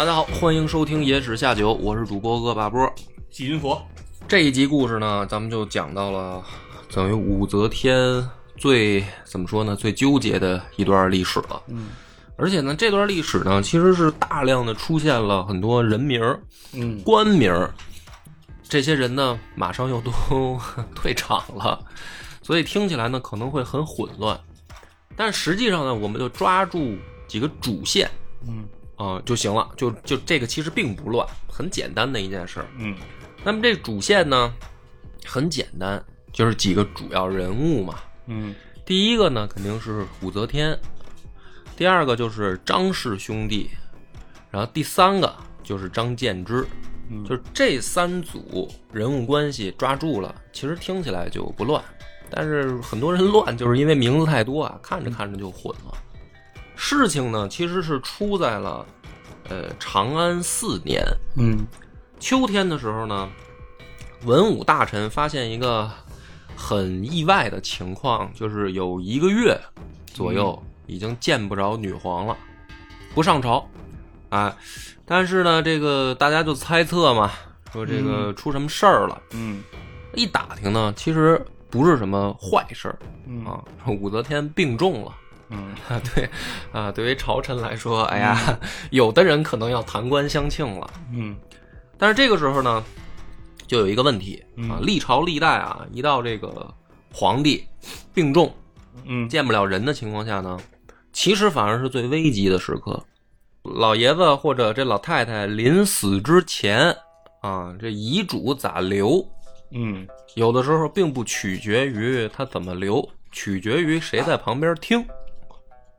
大家好，欢迎收听《野史下酒》，我是主播恶霸波。细菌佛，这一集故事呢，咱们就讲到了等于武则天最怎么说呢，最纠结的一段历史了。嗯。而且呢，这段历史呢，其实是大量的出现了很多人名儿、嗯。官名儿，这些人呢，马上又都 退场了，所以听起来呢可能会很混乱。但实际上呢，我们就抓住几个主线。嗯啊、就行了，就就这个其实并不乱，很简单的一件事儿。嗯那么这主线呢，很简单，就是几个主要人物嘛。嗯第一个呢，肯定是武则天；第二个就是张氏兄弟，然后第三个就是张建之。嗯就是这三组人物关系抓住了，其实听起来就不乱，但是很多人乱，就是因为名字太多啊，看着看着就混了。事情呢，其实是出在了呃长安四年，嗯。秋天的时候呢，文武大臣发现一个很意外的情况，就是有一个月左右已经见不着女皇了，不上朝，啊，但是呢，这个大家就猜测嘛，说这个出什么事儿了。嗯。一打听呢，其实不是什么坏事儿嗯。啊，武则天病重了。嗯啊，对，啊，对于朝臣来说，哎呀，有的人可能要弹冠相庆了。嗯但是这个时候呢，就有一个问题啊，嗯历朝历代啊，一到这个皇帝病重嗯见不了人的情况下呢，其实反而是最危急的时刻。老爷子或者这老太太临死之前啊，这遗嘱咋留，嗯有的时候并不取决于他怎么留，取决于谁在旁边听。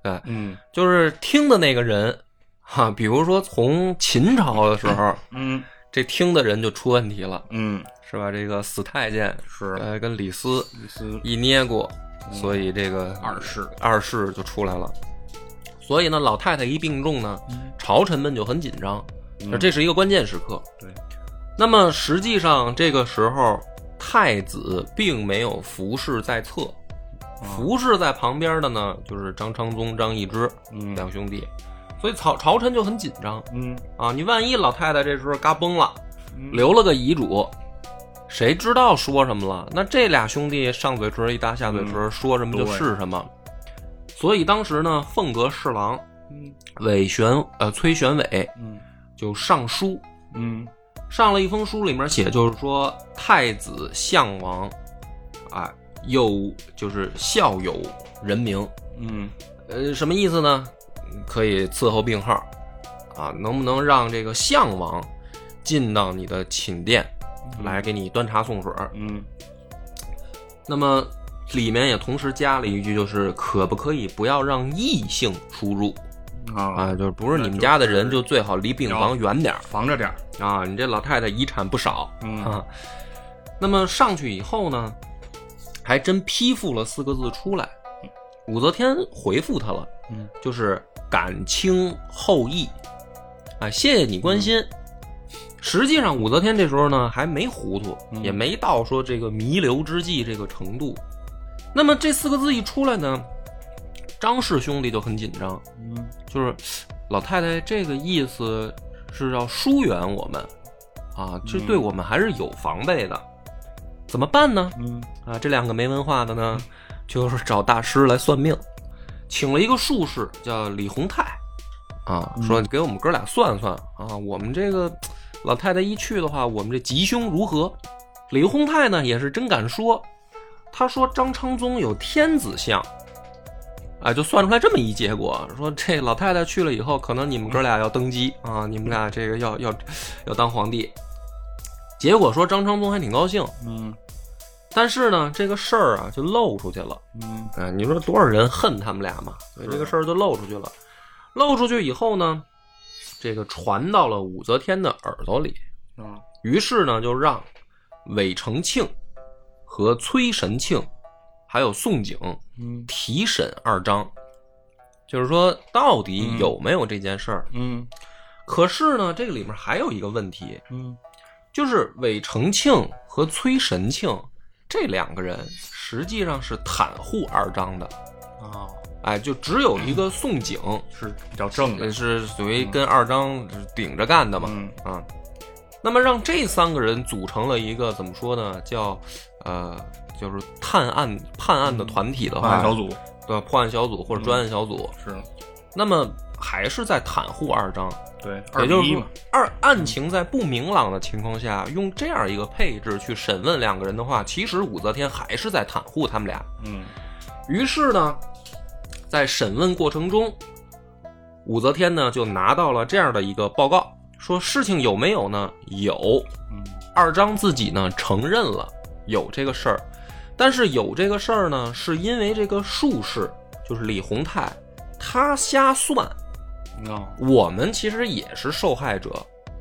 哎，嗯就是听的那个人，哈、比如说从秦朝的时候，嗯这听的人就出问题了。嗯是吧？这个死太监是呃跟李斯李斯一捏过，所以这个二世二世就出来了。所以呢，老太太一病重呢，朝臣们就很紧张，嗯这是一个关键时刻。对，那么实际上这个时候，太子并没有服侍在侧，服侍在旁边的呢就是张昌宗、张易之嗯两兄弟，所以朝朝臣就很紧张嗯啊！你万一老太太这时候嘎崩了，嗯留了个遗嘱，谁知道说什么了？那这俩兄弟上嘴唇一搭下嘴唇，嗯说什么就是什么。所以当时呢，凤阁侍郎嗯韦玄呃崔玄伟嗯就上书，嗯上了一封书，里面写就是说太子相王，啊，又就是孝友人名，嗯呃，什么意思呢？可以伺候病号，啊，能不能让这个项王进到你的寝殿来给你端茶送水？嗯那么里面也同时加了一句，就是可不可以不要让异性出入啊啊？就是不是你们家的人，就最好离病房远点儿防着点儿啊！你这老太太遗产不少嗯啊。那么上去以后呢，还真批复了四个字出来。武则天回复他了，嗯就是感清后意，啊，谢谢你关心。实际上，武则天这时候呢还没糊涂，嗯也没到说这个弥留之际这个程度。那么这四个字一出来呢，张氏兄弟就很紧张，嗯就是老太太这个意思是要疏远我们，啊，这对我们还是有防备的，怎么办呢？嗯啊，这两个没文化的呢，就是找大师来算命，请了一个术士叫李洪泰，啊，说给我们哥俩算算啊，我们这个老太太一去的话，我们这吉凶如何？李洪泰呢也是真敢说，他说张昌宗有天子相。啊，就算出来这么一结果，说这老太太去了以后，可能你们哥俩要登基啊，你们俩这个要要要当皇帝。结果说张昌宗还挺高兴，嗯。但是呢，这个事儿啊就漏出去了。嗯。啊，你说多少人恨他们俩嘛？所以这个事儿就漏出去了。漏出去以后呢，这个传到了武则天的耳朵里，啊，于是呢，就让韦承庆和崔神庆还有宋璟嗯。提审二张，就是说到底有没有这件事儿。嗯。可是呢，这个里面还有一个问题，嗯就是韦承庆和崔神庆这两个人实际上是袒护二张的，啊，哎，就只有一个宋璟是比较正的。呃，是属于跟二张顶着干的嘛，嗯。啊，那么让这三个人组成了一个怎么说呢？叫呃，就是探案判案的团体的话，小组对？破案小组或者专案小组，是。那么还是在袒护二张，对，也就是二案情在不明朗的情况下，用这样一个配置去审问两个人的话，其实武则天还是在袒护他们俩。嗯于是呢，在审问过程中，武则天呢就拿到了这样的一个报告，说事情有没有呢？有，嗯二张自己呢承认了有这个事儿，但是有这个事儿呢，是因为这个术士就是李洪泰，他瞎算，啊，我们其实也是受害者。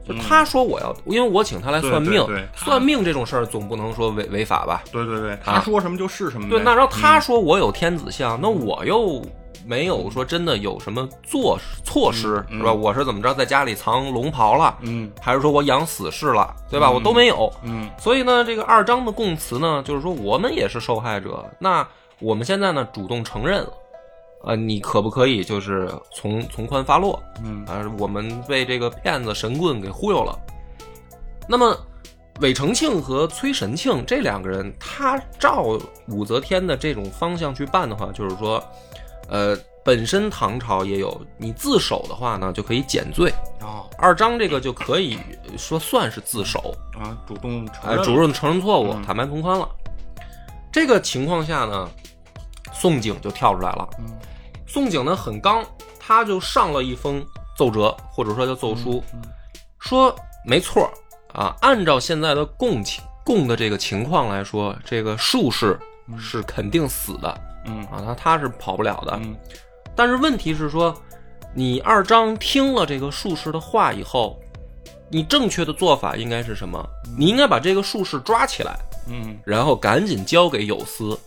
就嗯他说我要，因为我请他来算命，对对对算命这种事儿总不能说违违法吧？对对对，他说什么就是什么。啊对，那然后他嗯说我有天子相，那我又没有说真的有什么做措施，嗯是吧？我是怎么着，在家里藏龙袍了，嗯还是说我养死士了，对吧？嗯我都没有。嗯所以呢，这个二章的供词呢，就是说我们也是受害者。那我们现在呢，主动承认了，呃，你可不可以就是从从宽发落？嗯啊，我们被这个骗子神棍给忽悠了。那么，韦承庆和崔神庆这两个人，他照武则天的这种方向去办的话，就是说，呃，本身唐朝也有，你自首的话呢，就可以减罪。啊二张这个就可以说算是自首，啊，主动承哎，认主动承认错误，嗯坦白从宽了。这个情况下呢，宋璟就跳出来了。嗯宋璟呢很刚，他就上了一封奏折，或者说叫奏书，嗯说没错儿啊，按照现在的供情供的这个情况来说，这个术士是肯定死的嗯。啊，他他是跑不了的。嗯。但是问题是说，你二章听了这个术士的话以后，你正确的做法应该是什么？你应该把这个术士抓起来，嗯，然后赶紧交给有司，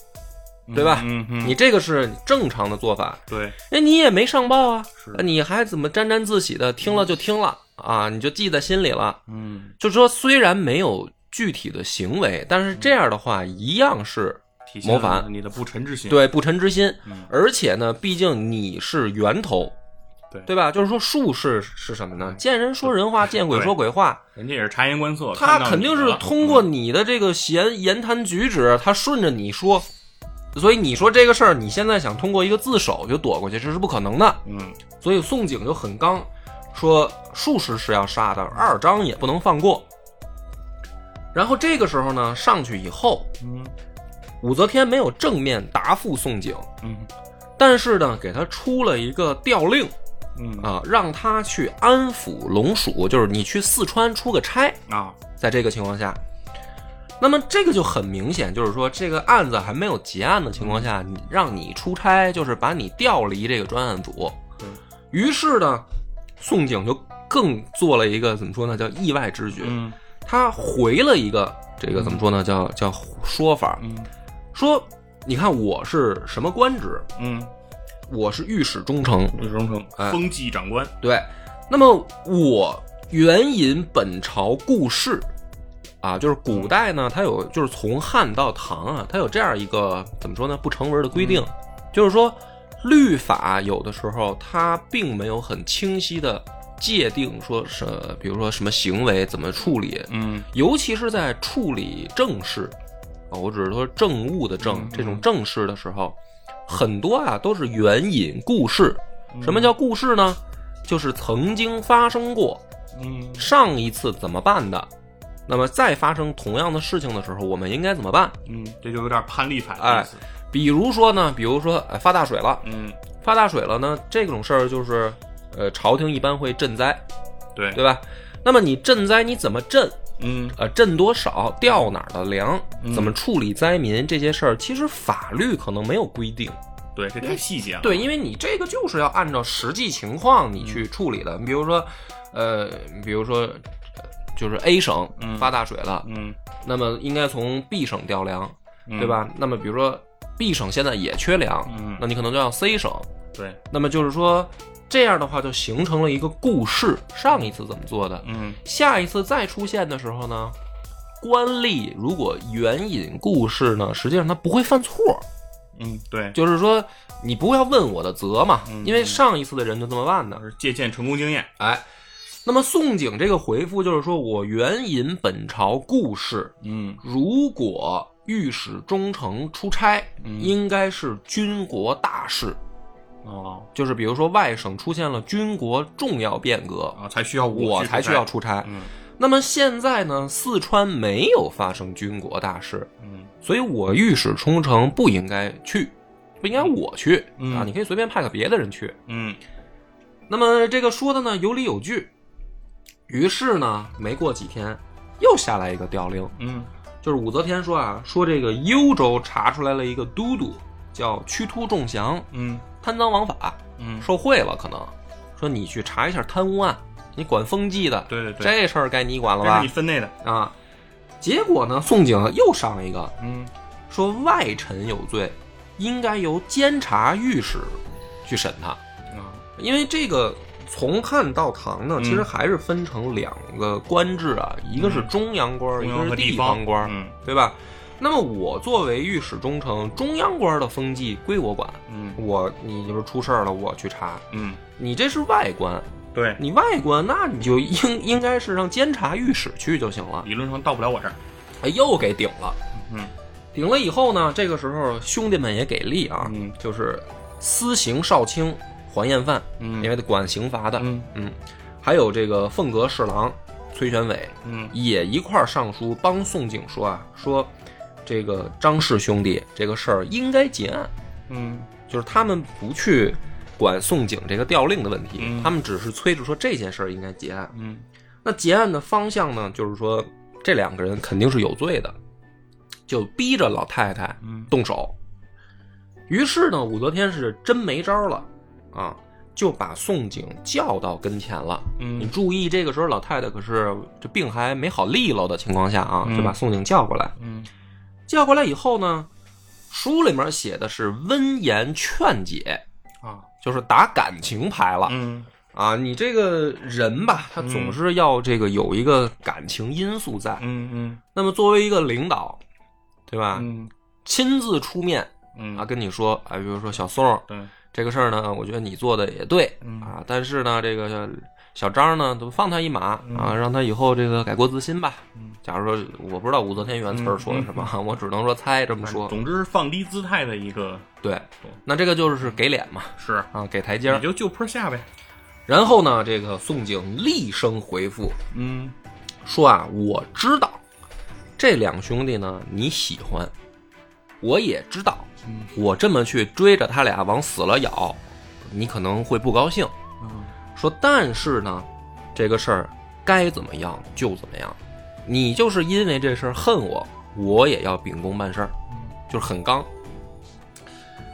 对吧？嗯嗯，你这个是正常的做法。对哎，你也没上报啊是，你还怎么沾沾自喜的？听了就听了啊，你就记在心里了。嗯就说，虽然没有具体的行为，但是这样的话一样是谋反你的不臣之心。对不臣之心。嗯而且呢，毕竟你是源头，对对吧？就是说术士是什么呢？见人说人话，见鬼说鬼话。人家也是察言观色，他肯定是通过你的这个言言谈举止，他顺着你说。所以你说这个事儿，你现在想通过一个自首就躲过去，这是不可能的。嗯所以宋璟就很刚，说术士是要杀的，二张也不能放过。然后这个时候呢，上去以后，嗯武则天没有正面答复宋璟，嗯但是呢，给他出了一个调令嗯啊，让他去安抚龙属，就是你去四川出个差。啊在这个情况下，那么这个就很明显，就是说这个案子还没有结案的情况下，你让你出差，就是把你调离这个专案组。嗯。于是呢，宋璟就更做了一个怎么说呢，叫意外之举。嗯。他回了一个这个怎么说呢，叫叫说法，嗯。说你看我是什么官职？嗯，我是御史中丞。李荣成哎。封纪长官，对，那么我援引本朝故事啊，就是古代呢，它有就是从汉到唐啊，它有这样一个怎么说呢不成文的规定，就是说律法有的时候它并没有很清晰的界定说是比如说什么行为怎么处理，嗯。尤其是在处理政事啊，我只是说政务的政嗯这种政事的时候，很多啊都是援引故事。什么叫故事呢？就是曾经发生过，嗯。上一次怎么办的，那么再发生同样的事情的时候，我们应该怎么办？嗯，这就有点判例法的哎意思。比如说呢，比如说哎发大水了，嗯，发大水了呢，这种事儿就是呃朝廷一般会赈灾，对对吧？那么你赈灾你怎么赈？嗯呃，赈多少，调哪儿的粮，嗯怎么处理灾民这些事儿，其实法律可能没有规定。对，这太细节了。对，因为你这个就是要按照实际情况你去处理的。你比如说，呃，比如说，呃就是 A 省嗯发大水了，嗯那么应该从 B 省调粮，嗯对吧？那么比如说 B 省现在也缺粮，嗯那你可能就要 C 省。对，那么就是说，这样的话就形成了一个故事。上一次怎么做的，嗯下一次再出现的时候呢，官吏如果援引故事呢，实际上他不会犯错。嗯对，就是说，你不要问我的责嘛，嗯因为上一次的人就这么办的。是借鉴成功经验。哎，那么宋璟这个回复就是说我援引本朝故事，嗯如果御史中丞出差，嗯应该是军国大事，哦就是比如说外省出现了军国重要变革，啊，才需要去我才需要出出差。嗯那么现在呢，四川没有发生军国大事，嗯所以我御史冲城不应该去，不应该我去、嗯啊！你可以随便派个别的人去。嗯那么这个说的呢有理有据，于是呢，没过几天又下来一个调令，嗯。就是武则天说啊，说这个幽州查出来了一个都督，叫屈突仲祥，嗯。贪赃枉法，嗯，受贿了，可能。说你去查一下贪污案，你管风纪的，对对对，这事儿该你管了吧你？分内的。啊，结果呢，宋璟又上一个，嗯。说外臣有罪，应该由监察御史去审他，啊。因为这个从汉到唐呢，嗯其实还是分成两个官制啊，一个是中央官，中一个是地方官，嗯对吧？那么我作为御史中丞，中央官的风纪归我管，嗯我你就是出事儿了，我去查。嗯，你这是外官，对，你外官，那你就应应该是让监察御史去就行了。理论上到不了我这儿。哎，又给顶了。嗯顶了以后呢，这个时候兄弟们也给力啊，嗯就是私刑少卿还验犯，嗯。因为他管刑罚的，嗯。嗯，还有这个凤阁侍郎崔玄伟嗯。也一块儿上书帮宋璟说啊，说这个张氏兄弟这个事儿应该结案，嗯。就是他们不去管宋璟这个调令的问题，嗯。他们只是催着说这件事儿应该结案。嗯。那结案的方向呢，就是说这两个人肯定是有罪的，就逼着老太太嗯。动手。于是呢，武则天是真没招了啊，就把宋景叫到跟前了。你嗯注意，这个时候老太太可是这病还没好利落的情况下啊，嗯就把宋景叫过来。嗯叫过来以后呢，书里面写的是温言劝解，啊就是打感情牌了。嗯啊，你这个人吧，他总是要这个有一个感情因素在。嗯嗯那么作为一个领导，对吧？嗯亲自出面嗯啊，跟你说，啊，比如说小宋对这个事儿呢，我觉得你做的也对嗯啊，但是呢，这个小张呢，都放他一马嗯啊，让他以后这个改过自新吧嗯。假如说我不知道武则天原词儿说的什么，我只能说猜这么说。总之放低姿态的一个对，那这个就是给脸嘛，是，啊，给台阶儿你。就就坡下呗。然后呢，这个宋璟厉声回复，嗯说啊，我知道这两兄弟呢你喜欢，我也知道，嗯我这么去追着他俩往死了咬，你可能会不高兴。嗯说但是呢，这个事儿该怎么样就怎么样，你就是因为这事儿恨我，我也要秉公办事儿，就是很刚。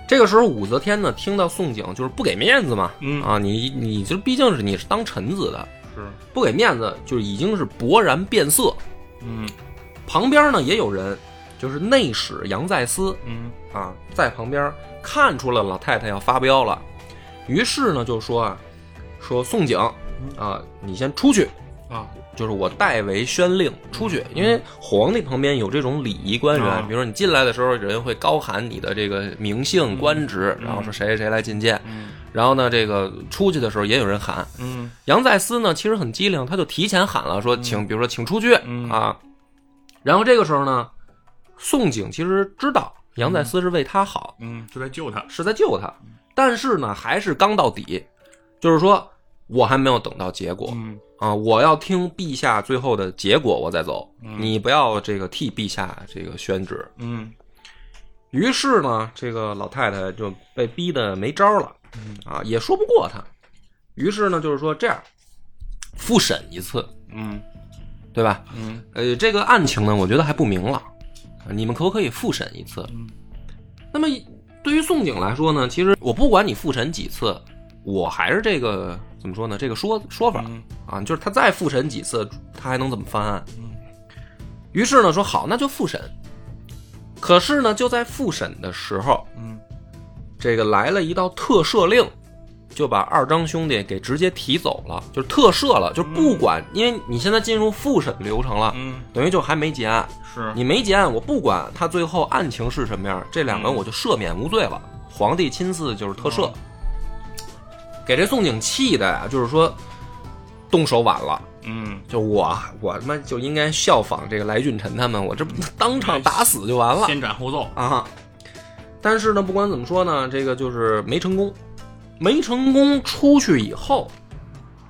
这个时候，武则天呢听到宋璟就是不给面子嘛，嗯啊，你你这毕竟是你是当臣子的，是不给面子，就是已经是勃然变色。嗯旁边呢也有人，就是内史杨再思嗯。啊，在旁边看出了老太太要发飙了，于是呢就说啊，说宋景啊，你先出去，啊。就是我代为宣令出去，因为皇帝旁边有这种礼仪官员，啊比如说你进来的时候，人会高喊你的这个名姓官职，然后说谁谁谁来觐见，嗯。然后呢，这个出去的时候也有人喊。嗯。杨再思呢，其实很机灵，他就提前喊了，说请，比如说请出去、嗯啊。然后这个时候呢，宋璟其实知道杨再思是为他好，嗯，是在救他。是在救他，但是呢，还是刚到底，就是说我还没有等到结果。嗯。啊，我要听陛下最后的结果，我再走。嗯。你不要这个替陛下这个宣旨。嗯。于是呢，这个老太太就被逼得没招了，嗯。啊，也说不过他。于是呢，就是说这样，复审一次，嗯。对吧？嗯。呃，这个案情呢，我觉得还不明朗，啊你们可不可以复审一次？嗯那么对于宋景来说呢，其实我不管你复审几次，我还是这个怎么说呢？这个说说法嗯啊，就是他再复审几次，他还能怎么翻案？嗯于是呢，说好，那就复审。可是呢，就在复审的时候，嗯这个来了一道特赦令，就把二张兄弟给直接提走了，就是特赦了，就不管，因为你现在进入复审流程了，嗯，等于就还没结案，是你没结案，我不管他最后案情是什么样，这两个嗯我就赦免无罪了。皇帝亲自就是特赦哦，给这宋景气的呀，就是说动手晚了。嗯就我我他妈就应该效仿这个来俊臣他们，我这不当场打死就完了先斩后奏。啊！但是呢，不管怎么说呢，这个就是没成功，没成功。出去以后，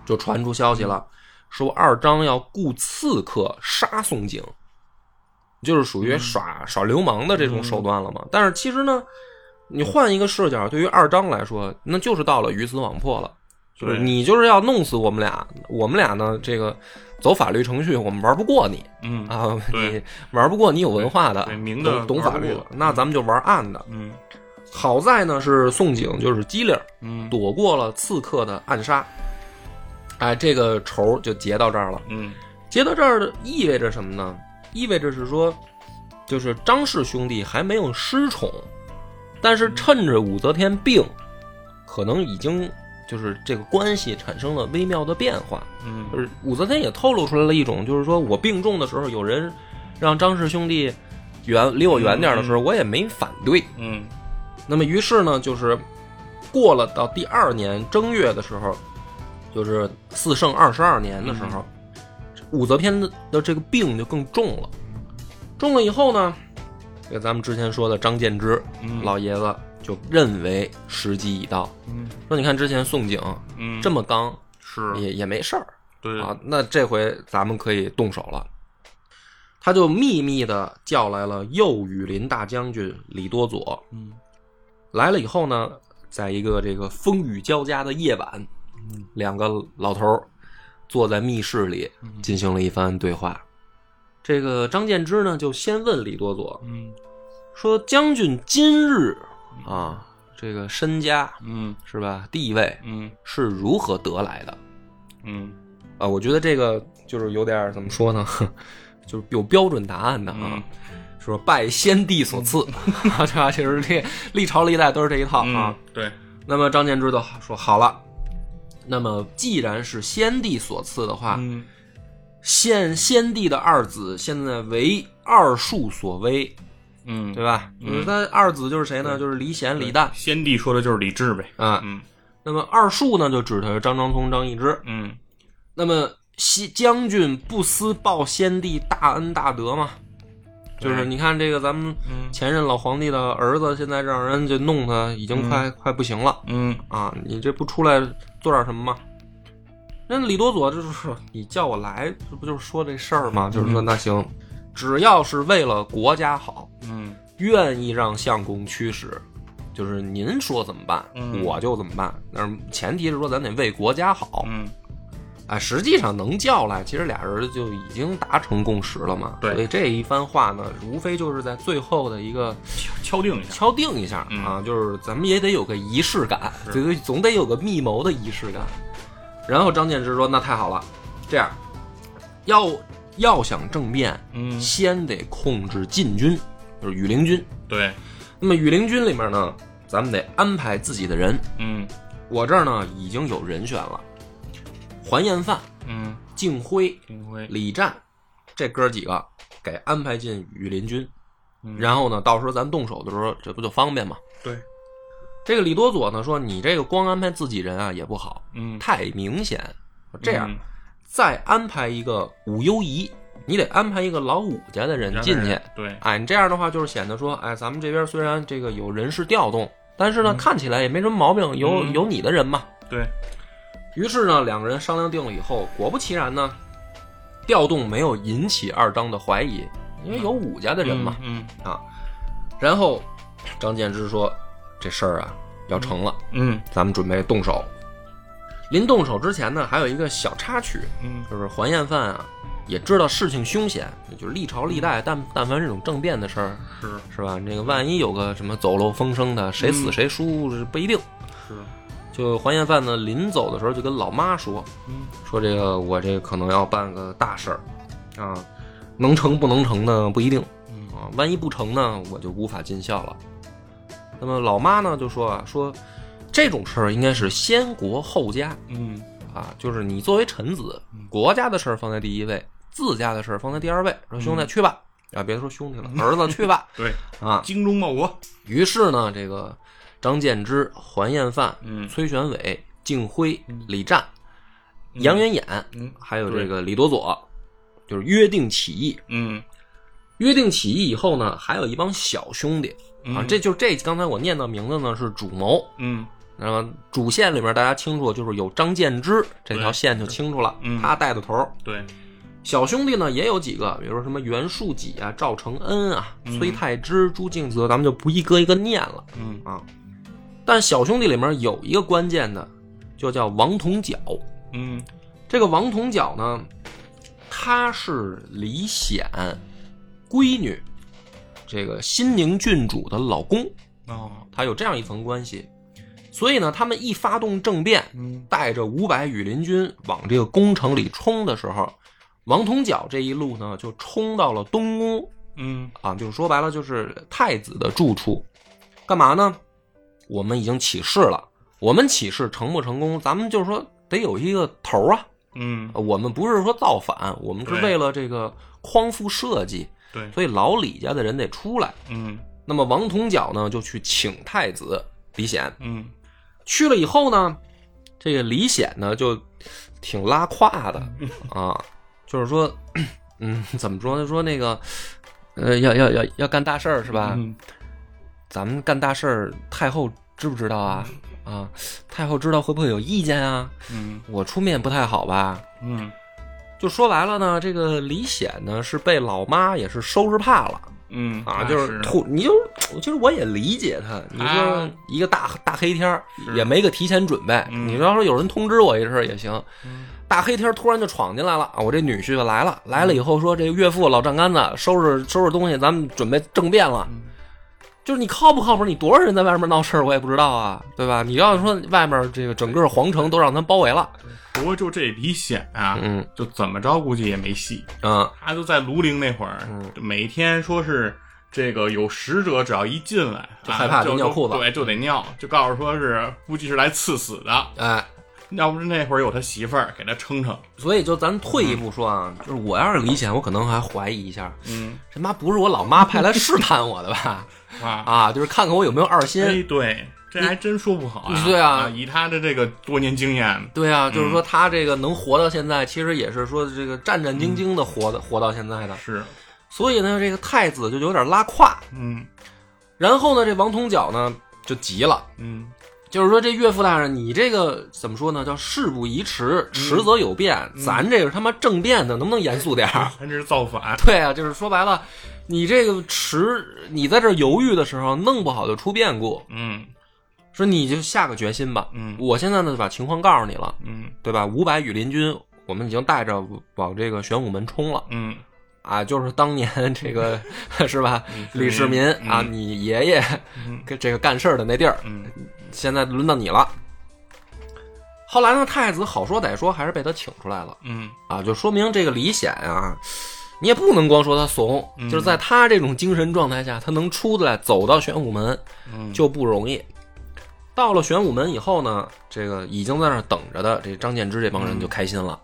就传出消息了，说二张要雇刺客杀宋景，就是属于耍、耍流氓的这种手段了嘛。但是其实呢，你换一个视角，对于二张来说，那就是到了鱼死网破了。就是你就是要弄死我们俩，我们俩呢，这个走法律程序，我们玩不过你嗯啊，你玩不过你有文化的，懂懂法律的，那咱们就玩暗的。嗯好在呢是宋景就是机灵，嗯躲过了刺客的暗杀，哎，这个仇就结到这儿了。嗯结到这儿意味着什么呢？意味着是说，就是张氏兄弟还没有失宠，但是趁着武则天病，可能已经就是这个关系产生了微妙的变化。嗯就是武则天也透露出来了一种，就是说我病重的时候，有人让张氏兄弟远离我远点的时候，我也没反对。嗯那么于是呢，就是过了到第二年正月的时候，就是四圣二十二年的时候，武则天的的这个病就更重了。重了以后呢，这个咱们之前说的张建之嗯。老爷子就认为时机已到，嗯。说你看之前宋景嗯。这么刚，是也也没事儿，对。啊，那这回咱们可以动手了。他就秘密的叫来了右羽林大将军李多佐，嗯来了以后呢，在一个这个风雨交加的夜晚，嗯两个老头儿坐在密室里进行了一番对话。这个张建之呢，就先问李多佐嗯。说：“将军今日啊，这个身家嗯。是吧，地位嗯。是如何得来的？”嗯。啊，我觉得这个就是有点怎么说呢，就是有标准答案的啊。嗯说拜先帝所赐，啊，这吧？其实这历朝历代都是这一套啊。嗯对那么张建之就说好了，那么既然是先帝所赐的话，嗯先先帝的二子现在为二庶所威，嗯对吧？嗯就是他二子就是谁呢？就是李显、李旦先帝说的就是李治呗。啊。嗯那么二庶呢，就指的是张张聪、张易之。嗯那么西将军不思报先帝大恩大德吗？就是你看这个咱们嗯前任老皇帝的儿子，现在让人就弄他，已经快、快不行了嗯啊！你这不出来做点什么吗？那李多佐就是说，你叫我来，这不就是说这事儿吗？就是说，那行，只要是为了国家好，嗯愿意让相公驱使，就是您说怎么办，嗯我就怎么办。但是前提是说，咱得为国家好。嗯啊，实际上能叫来，其实俩人就已经达成共识了嘛。对所以这一番话呢，无非就是在最后的一个敲敲定一下。敲定一下、嗯啊，就是咱们也得有个仪式感，是总得总得有个密谋的仪式感。然后张建之说：“那太好了，这样要要想政变，嗯先得控制禁军，就是羽林军。对那么羽林军里面呢，咱们得安排自己的人。嗯我这儿呢已经有人选了，还彦范、嗯敬辉、丁辉李战这哥几个给安排进羽林军，嗯然后呢，到时候咱动手的时候，这不就方便吗？对这个李多佐呢说，你这个光安排自己人啊也不好，嗯太明显。这样、嗯再安排一个武攸宜，你得安排一个老武家的人进去。对哎，你这样的话就是显得说，哎，咱们这边虽然这个有人事调动，但是呢，看起来也没什么毛病，有嗯有你的人嘛。对于是呢，两个人商量定了以后，果不其然呢，调动没有引起二张的怀疑，因为有武家的人嘛。嗯啊，然后张建之说：“这事儿啊要成了，嗯咱们准备动手。”临动手之前呢，还有一个小插曲，嗯就是还彦范啊也知道事情凶险，就是历朝历代，但但凡这种政变的事儿，是是吧？那个万一有个什么走漏风声的，谁死嗯谁输是不一定。是就还彦范呢，临走的时候就跟老妈说，嗯。说这个我这个可能要办个大事儿，啊，能成不能成呢不一定。嗯。啊，万一不成呢，我就无法尽孝了。那么老妈呢就说啊，说这种事儿应该是先国后家。嗯。啊，就是你作为臣子，国家的事儿放在第一位，自家的事儿放在第二位。说兄弟去吧，啊，别说兄弟了，儿子去吧，对，啊。精忠报国，于是呢，这个张建之、还彦范、嗯崔玄伟、敬辉、李战、杨元衍，嗯还有这个李多佐，就是约定起义。嗯约定起义以后呢，还有一帮小兄弟啊，嗯这就这刚才我念到名字呢是主谋。嗯那么主线里面大家清楚，就是有张建之这条线就清楚了，嗯他带的头。对，小兄弟呢也有几个，比如说什么袁术己啊、赵承恩啊、嗯崔太之、朱敬则，咱们就不一个一个念了嗯啊。但小兄弟里面有一个关键的，就叫王同角。嗯这个王同角呢，他是李显闺女，这个新宁郡主的老公，哦他有这样一层关系。所以呢，他们一发动政变，嗯带着五百羽林军往这个宫城里冲的时候，王同角这一路呢就冲到了东宫嗯啊，就是说白了就是太子的住处，干嘛呢？我们已经起事了，我们起事成不成功，咱们就是说得有一个头儿啊。嗯。我们不是说造反，我们是为了这个匡扶社稷，对，所以老李家的人得出来。嗯。那么王同角呢就去请太子李显，嗯。去了以后呢，这个李显呢就挺拉胯的啊，就是说，嗯，怎么说呢？说那个，呃，要要要要干大事儿是吧？嗯咱们干大事儿，太后知不知道啊？啊，太后知道会不会有意见啊？嗯。我出面不太好吧？嗯。就说白了呢，这个李显呢是被老妈也是收拾怕了。嗯啊，就是突，你就其实我也理解他，你说啊一个大大黑天儿也没个提前准备，嗯。你要说有人通知我一声也行，嗯。大黑天突然就闯进来了啊，我这女婿就来了，来了以后说这个岳父老丈杆子收拾收拾东西，咱们准备政变了。嗯就是你靠不靠谱？你多少人在外面闹事儿，我也不知道啊，对吧？你要是说外面这个整个皇城都让他包围了，不过就这李显啊，嗯就怎么着估计也没戏。嗯他就在庐陵那会儿，嗯每天说是这个有使者，只要一进来就害怕啊就就尿裤子对，就得尿，就告诉说是估计是来赐死的。哎，要不是那会儿有他媳妇儿给他撑撑，所以就咱退一步说啊，就是我要是李显，我可能还怀疑一下，嗯。这妈不是我老妈派来试探我的吧？啊，啊，就是看看我有没有二心。哎，对，这还真说不好呀。对啊。以他的这个多年经验，对啊，就是说他这个能活到现在，其实也是说这个战战兢兢的活的、活到现在的。是，所以呢，这个太子就有点拉胯。嗯。然后呢，这王通角呢就急了，嗯就是说这岳父大人，你这个怎么说呢？叫事不宜迟，迟则有变。咱这个他妈政变的，能不能严肃点儿？咱这是造反，对啊，就是说白了，你这个迟，你在这犹豫的时候，弄不好就出变故。嗯说你就下个决心吧。嗯我现在呢就把情况告诉你了，嗯对吧？五百羽林军，我们已经带着往这个玄武门冲了嗯啊！就是当年 这个是吧？李李世世民民啊，嗯你爷爷这个干事儿的那地儿，嗯现在轮到你了。后来呢，太子好说歹说，还是被他请出来了。嗯。啊，就说明这个李显啊，你也不能光说他怂，嗯。就是在他这种精神状态下，他能出来走到玄武门嗯，就不容易。到了玄武门以后呢，这个已经在那儿等着的这张建之这帮人就开心了，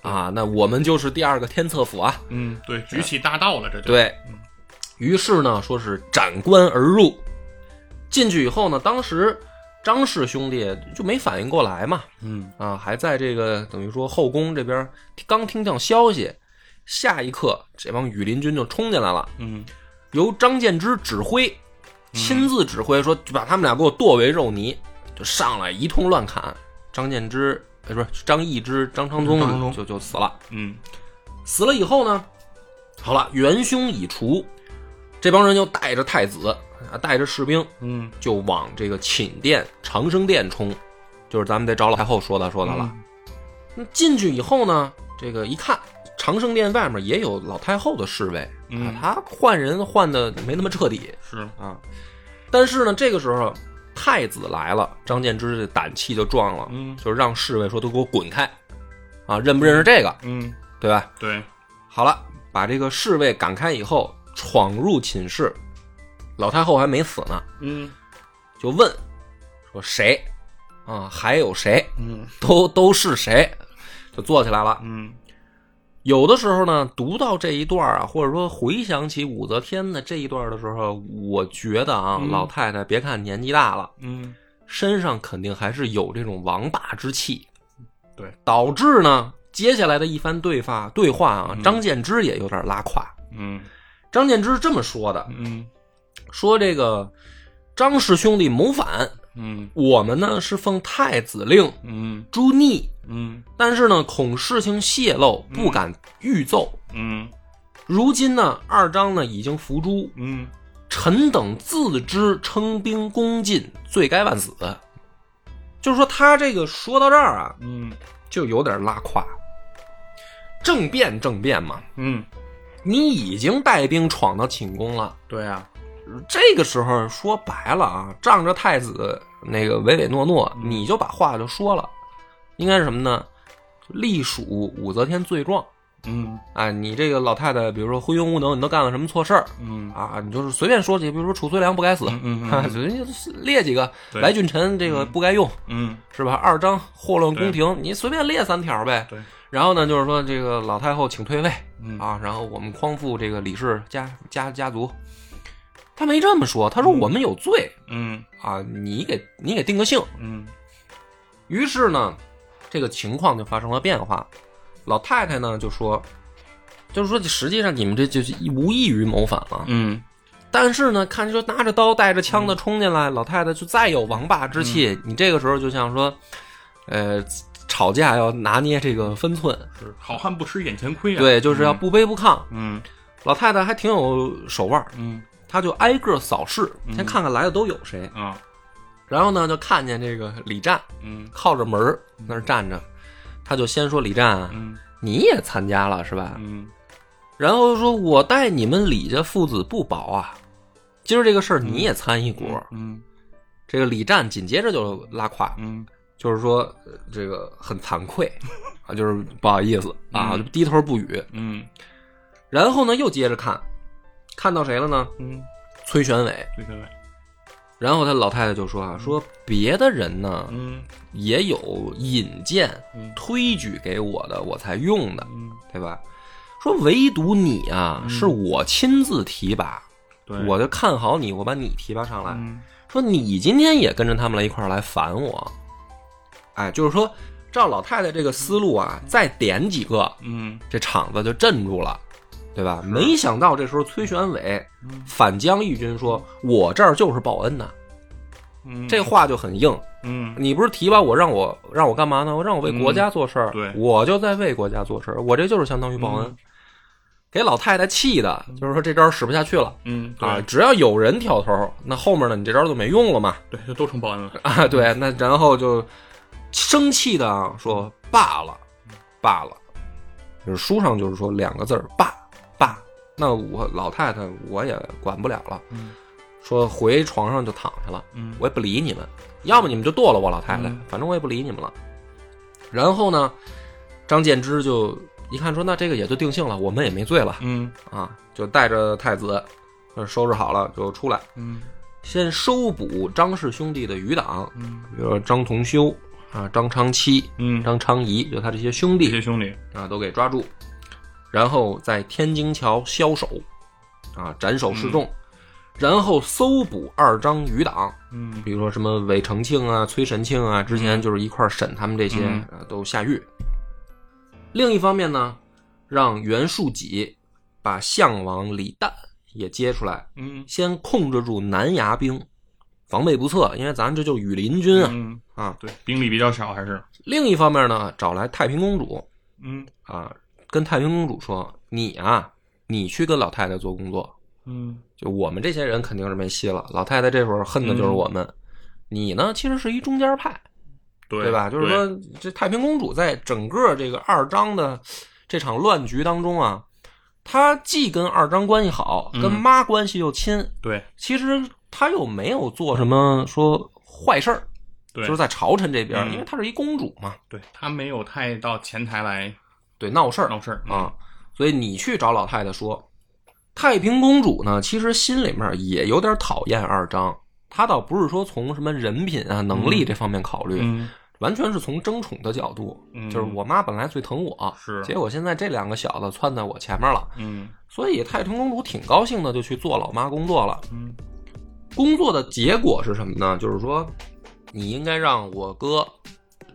啊，那我们就是第二个天策府啊。嗯对，举起大道了，这就。对。于是呢，说是斩关而入。进去以后呢，当时张氏兄弟就没反应过来嘛，嗯。啊，还在这个等于说后宫这边刚听到消息，下一刻这帮羽林军就冲进来了，嗯。由张建之指挥，亲自指挥说，就把他们俩给我剁为肉泥，就上来一通乱砍。张建之，哎，不是张易之、张昌宗。就就死了。嗯。死了以后呢，好了，元凶已除，这帮人就带着太子，啊，带着士兵，嗯就往这个寝殿长生殿冲，就是咱们得找老太后说的说的了。嗯那进去以后呢，这个一看，长生殿外面也有老太后的侍卫，嗯啊，他换人换的没那么彻底是啊。但是呢，这个时候太子来了，张建之这胆气就壮了，嗯就是让侍卫说都给我滚开，啊，认不认识这个，嗯，对吧？对，好了，把这个侍卫赶开以后，闯入寝室，老太后还没死呢，嗯就问说谁啊？还有谁？嗯 都都是谁？就坐起来了。嗯有的时候呢，读到这一段啊，或者说回想起武则天的这一段的时候，我觉得啊，嗯老太太别看年纪大了，嗯身上肯定还是有这种王霸之气。对，导致呢，接下来的一番对话对话啊，嗯张建之也有点拉胯。嗯张建之这么说的，嗯说这个张氏兄弟谋反，嗯我们呢是奉太子令嗯诛逆，嗯但是呢恐事情泄露，不敢御奏。嗯如今呢，二张呢已经伏诛，嗯臣等自知称兵攻进，罪该万死。就是说，他这个说到这儿啊，嗯就有点拉胯。政变，政变嘛，嗯，你已经带兵闯到寝宫了，对啊，这个时候说白了啊，仗着太子那个唯唯诺诺，你就把话就说了，应该是什么呢？隶属武则天罪状嗯啊！你这个老太太，比如说昏庸无能，你都干了什么错事儿嗯啊？你就是随便说几个，比如说褚遂良不该死，嗯随便 列几个，对来俊臣这个不该用，嗯是吧？二张祸乱宫廷，你随便列三条呗。对，然后呢，就是说这个老太后请退位嗯啊，然后我们匡复这个李氏家家家族。他没这么说，他说我们有罪嗯啊，你给你给定个性。嗯于是呢，这个情况就发生了变化。老太太呢就说，就是说实际上你们这就是无异于谋反了。嗯但是呢，看说拿着刀带着枪的冲进来，老太太就再有王霸之气。你这个时候就像说，呃，吵架要拿捏这个分寸，是好汉不吃眼前亏啊，对，就是要不卑不亢。嗯老太太还挺有手腕儿，嗯她就挨个扫视，嗯。先看看来的都有谁。啊。然后呢，就看见这个李战嗯。靠着门儿那儿站着，他就先说李战啊，嗯。你也参加了是吧？嗯。然后说我待你们李家父子不薄啊，今儿这个事儿你也参一股。嗯。这个李战紧接着就拉胯，嗯。就是说呃这个很惭愧 啊，就是不好意思啊，低头不语。嗯。然后呢，又接着看，看到谁了呢？嗯，崔玄伟。崔玄伟，然后他老太太就说啊，说别的人呢嗯。也有引荐嗯。推举给我的，我才用的，嗯。对吧？说唯独你啊，嗯。是我亲自提拔，对，我就看好你，我把你提拔上来。嗯。说你今天也跟着他们来一块儿来烦我，哎，就是说照老太太这个思路啊，再点几个，嗯。这场子就镇住了，对吧？没想到这时候崔玄伟反将一军说，我这儿就是报恩呐，嗯，这话就很硬。嗯你不是提拔我让我让我干嘛呢？我让我为国家做事儿、嗯对我就在为国家做事儿，我这就是相当于报恩。嗯给老太太气的，就是说这招使不下去了嗯啊！只要有人挑头，那后面呢，你这招就没用了嘛。对，就都成报恩了，啊，对，那然后就生气的啊说罢了，罢了，就是书上就是说两个字儿罢罢。那我老太太我也管不了了，嗯。说回床上就躺下了，嗯我也不理你们，要么你们就剁了我老太太，嗯。反正我也不理你们了。然后呢，张建之就一看说那这个也就定性了，我们也没罪了嗯。啊，就带着太子呃收拾好了就出来，嗯。先收捕张氏兄弟的余党，嗯比如说张同修啊、张昌期、嗯，张昌仪，就他这些兄弟这些兄弟，啊，都给抓住，然后在天津桥枭首，啊，斩首示众，然后搜捕二张余党，嗯。比如说什么韦承庆啊、崔神庆啊，之前就是一块审他们这些，嗯。呃都下狱。另一方面呢，让袁术己把项王李旦也接出来，嗯。先控制住南衙兵，防备不测，因为咱这就是羽林军啊、嗯，啊。对，兵力比较少，还是。另一方面呢，找来太平公主嗯。啊，跟太平公主说：“你啊，你去跟老太太做工作，嗯就我们这些人肯定是没戏了。老太太这会儿恨的就是我们，你呢，其实是一中间派，对对吧？就是说，这太平公主在整个这个二张的这场乱局当中啊，她既跟二张关系好，嗯跟妈关系又亲，对，其实她又没有做什么说坏事儿，对，就是在朝臣这边，嗯因为她是一公主嘛，对她没有太到前台来对，闹事儿闹事儿啊，所以你去找老太太说，太平公主呢，其实心里面也有点讨厌二张，她倒不是说从什么人品啊、能力这方面考虑，嗯完全是从争宠的角度，嗯就是我妈本来最疼我，是结果现在这两个小子窜在我前面了，嗯所以太平公主挺高兴的，就去做老妈工作了。嗯工作的结果是什么呢？就是说，你应该让我哥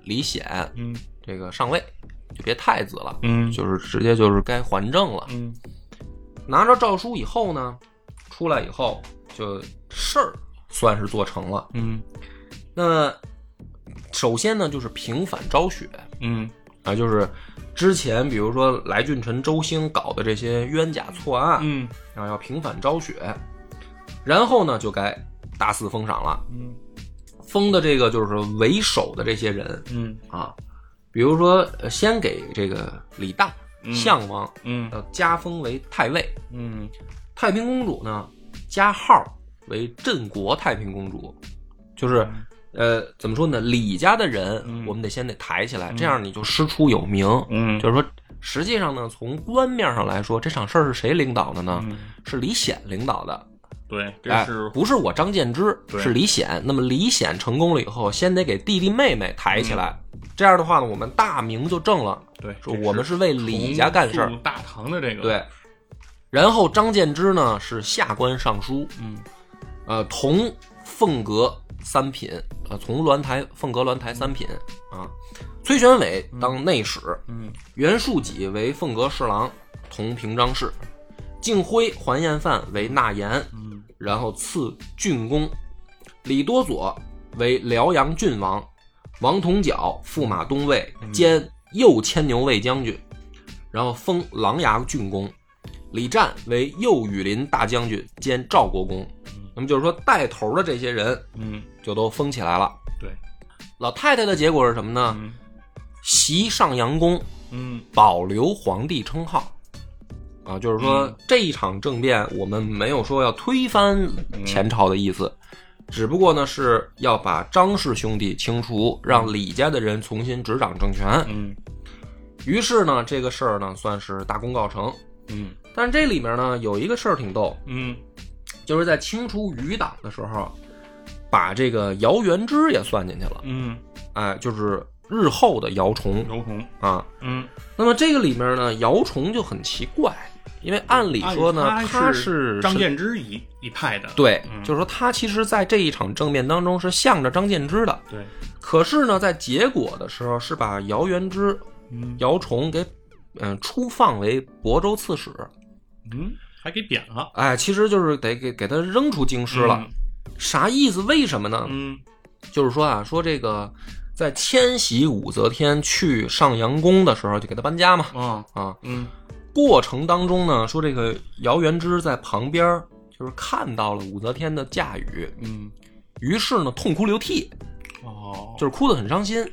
李显嗯这个上位，就别太子了，嗯。就是直接就是该还政了。嗯。拿着诏书以后呢，出来以后就事儿算是做成了。嗯。那首先呢，就是平反昭雪嗯。啊，就是之前比如说来俊臣、周兴搞的这些冤假错案，嗯。啊，要平反昭雪，然后呢，就该大肆封赏了。嗯。封的这个就是为首的这些人嗯。啊，比如说呃先给这个李旦、嗯项王嗯要加封为太尉，嗯太平公主呢加号为镇国太平公主，就是呃怎么说呢？李家的人嗯我们得先得抬起来，这样你就师出有名。嗯就是说，实际上呢，从官面上来说，这场事儿是谁领导的呢？嗯是李显领导的。对，这哎是，不是我张建之，是李显。那么李显成功了以后，先得给弟弟妹妹抬起来，这样的话呢，我们大名就正了，对，说我们是为李家干事儿。大唐的这个对。然后张建之呢是下官尚书，嗯呃，同凤阁三品，呃，从鸾台凤阁鸾台三品啊。崔玄伟当内史，嗯袁术己为凤阁侍郎，同平章事。敬辉、桓彦范为纳言，嗯然后赐郡公。李多佐为辽阳郡王，王同角驸马东尉兼右牵牛卫将军，然后封琅琊郡公。李湛为右羽林大将军兼赵国公。那么就是说，带头的这些人嗯就都封起来了。对，老太太的结果是什么呢？嗯袭上阳宫，嗯保留皇帝称号。啊，就是说、嗯这一场政变，我们没有说要推翻前朝的意思，只不过呢是要把张氏兄弟清除，让李家的人重新执掌政权。嗯于是呢，这个事儿呢算是大功告成。嗯但是这里面呢有一个事儿挺逗，嗯就是在清除余党的时候，把这个姚元之也算进去了。嗯，哎，就是日后的姚崇姚崇，啊。嗯那么这个里面呢，姚崇就很奇怪，因为按理说呢，他是张是建之一一派的，对，嗯就是说他其实在这一场政变当中是向着张建之的，对，可是呢，在结果的时候是把姚元之、嗯姚崇给嗯出放为亳州刺史，嗯，还给贬了，哎，其实就是得给给他扔出京师了，啥意思？为什么呢？嗯就是说啊，说这个在迁徙武则天去上阳宫的时候，就给他搬家嘛，嗯啊啊，嗯过程当中呢，说这个姚元之在旁边就是看到了武则天的驾驭，嗯于是呢痛哭流涕，哦，就是哭得很伤心。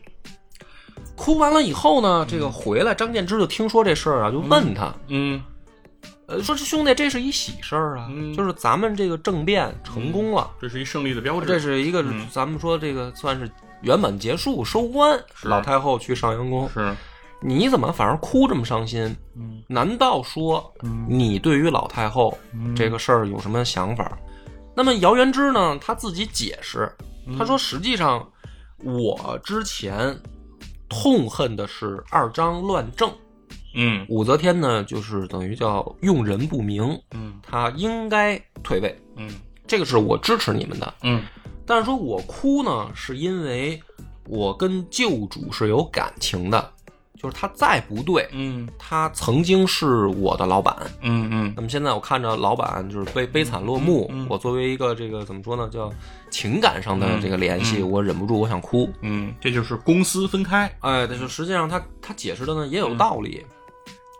哭完了以后呢，这个回来张建之就听说这事儿啊，就问他，嗯。呃，说这兄弟这是一喜事儿啊，嗯。就是咱们这个政变成功了，这是一胜利的标志，这是一个、嗯。咱们说这个算是圆满结束收官。是。老太后去上阳宫，是。你怎么反而哭这么伤心？嗯难道说嗯你对于老太后嗯。这个事儿有什么想法？那么姚元之呢，他自己解释，嗯。他说实际上我之前痛恨的是二张乱政，嗯。武则天呢就是等于叫用人不明，嗯。她应该退位，嗯。这个是我支持你们的。嗯。但是说我哭呢，是因为我跟旧主是有感情的，就是他再不对，嗯他曾经是我的老板。嗯嗯那么现在我看着老板就是悲悲惨落幕，我作为一个这个怎么说呢，叫情感上的这个联系，我忍不住我想哭。嗯，这就是公私分开，哎，但是实际上他他解释的呢也有道理，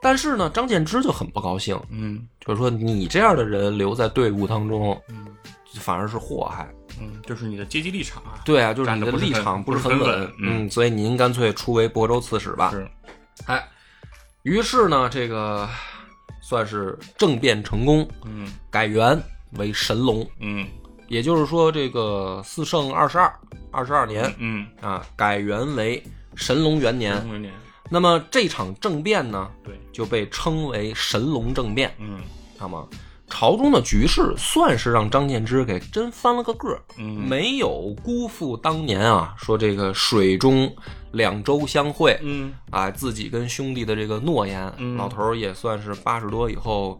但是呢张建之就很不高兴，嗯就是说你这样的人留在队伍当中，嗯反而是祸害。嗯，就是你的阶级立场啊，对啊，就是你的立场不是很稳稳，嗯嗯，所以您干脆出为亳州刺史吧。是，哎，于是呢，这个算是政变成功，嗯改元为神龙，嗯也就是说，这个四圣二十二，二十二年嗯，啊，改元为神龙元年。元年，那么这场政变呢，对，就被称为神龙政变。嗯那么朝中的局势算是让张建之给真翻了个个儿，嗯，没有辜负当年啊，说这个水中两州相会，嗯。啊，自己跟兄弟的这个诺言，嗯。老头儿也算是八十多以后，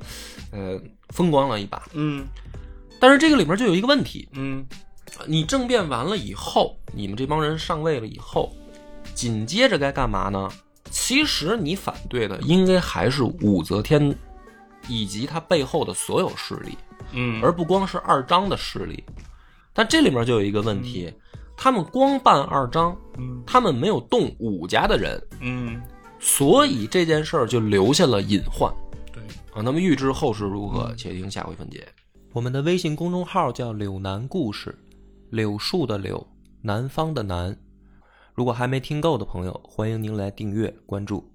呃，风光了一把。嗯。但是这个里面就有一个问题，嗯。你政变完了以后，你们这帮人上位了以后，紧接着该干嘛呢？其实你反对的应该还是武则天以及他背后的所有势力，嗯，而不光是二张的势力。但这里面就有一个问题，他们光办二张，嗯他们没有动武家的人，嗯，所以这件事儿就留下了隐患对，啊。那么预知后事如何，且听下回分解。我们的微信公众号叫“柳南故事”，柳树的柳，南方的南。如果还没听够的朋友，欢迎您来订阅关注。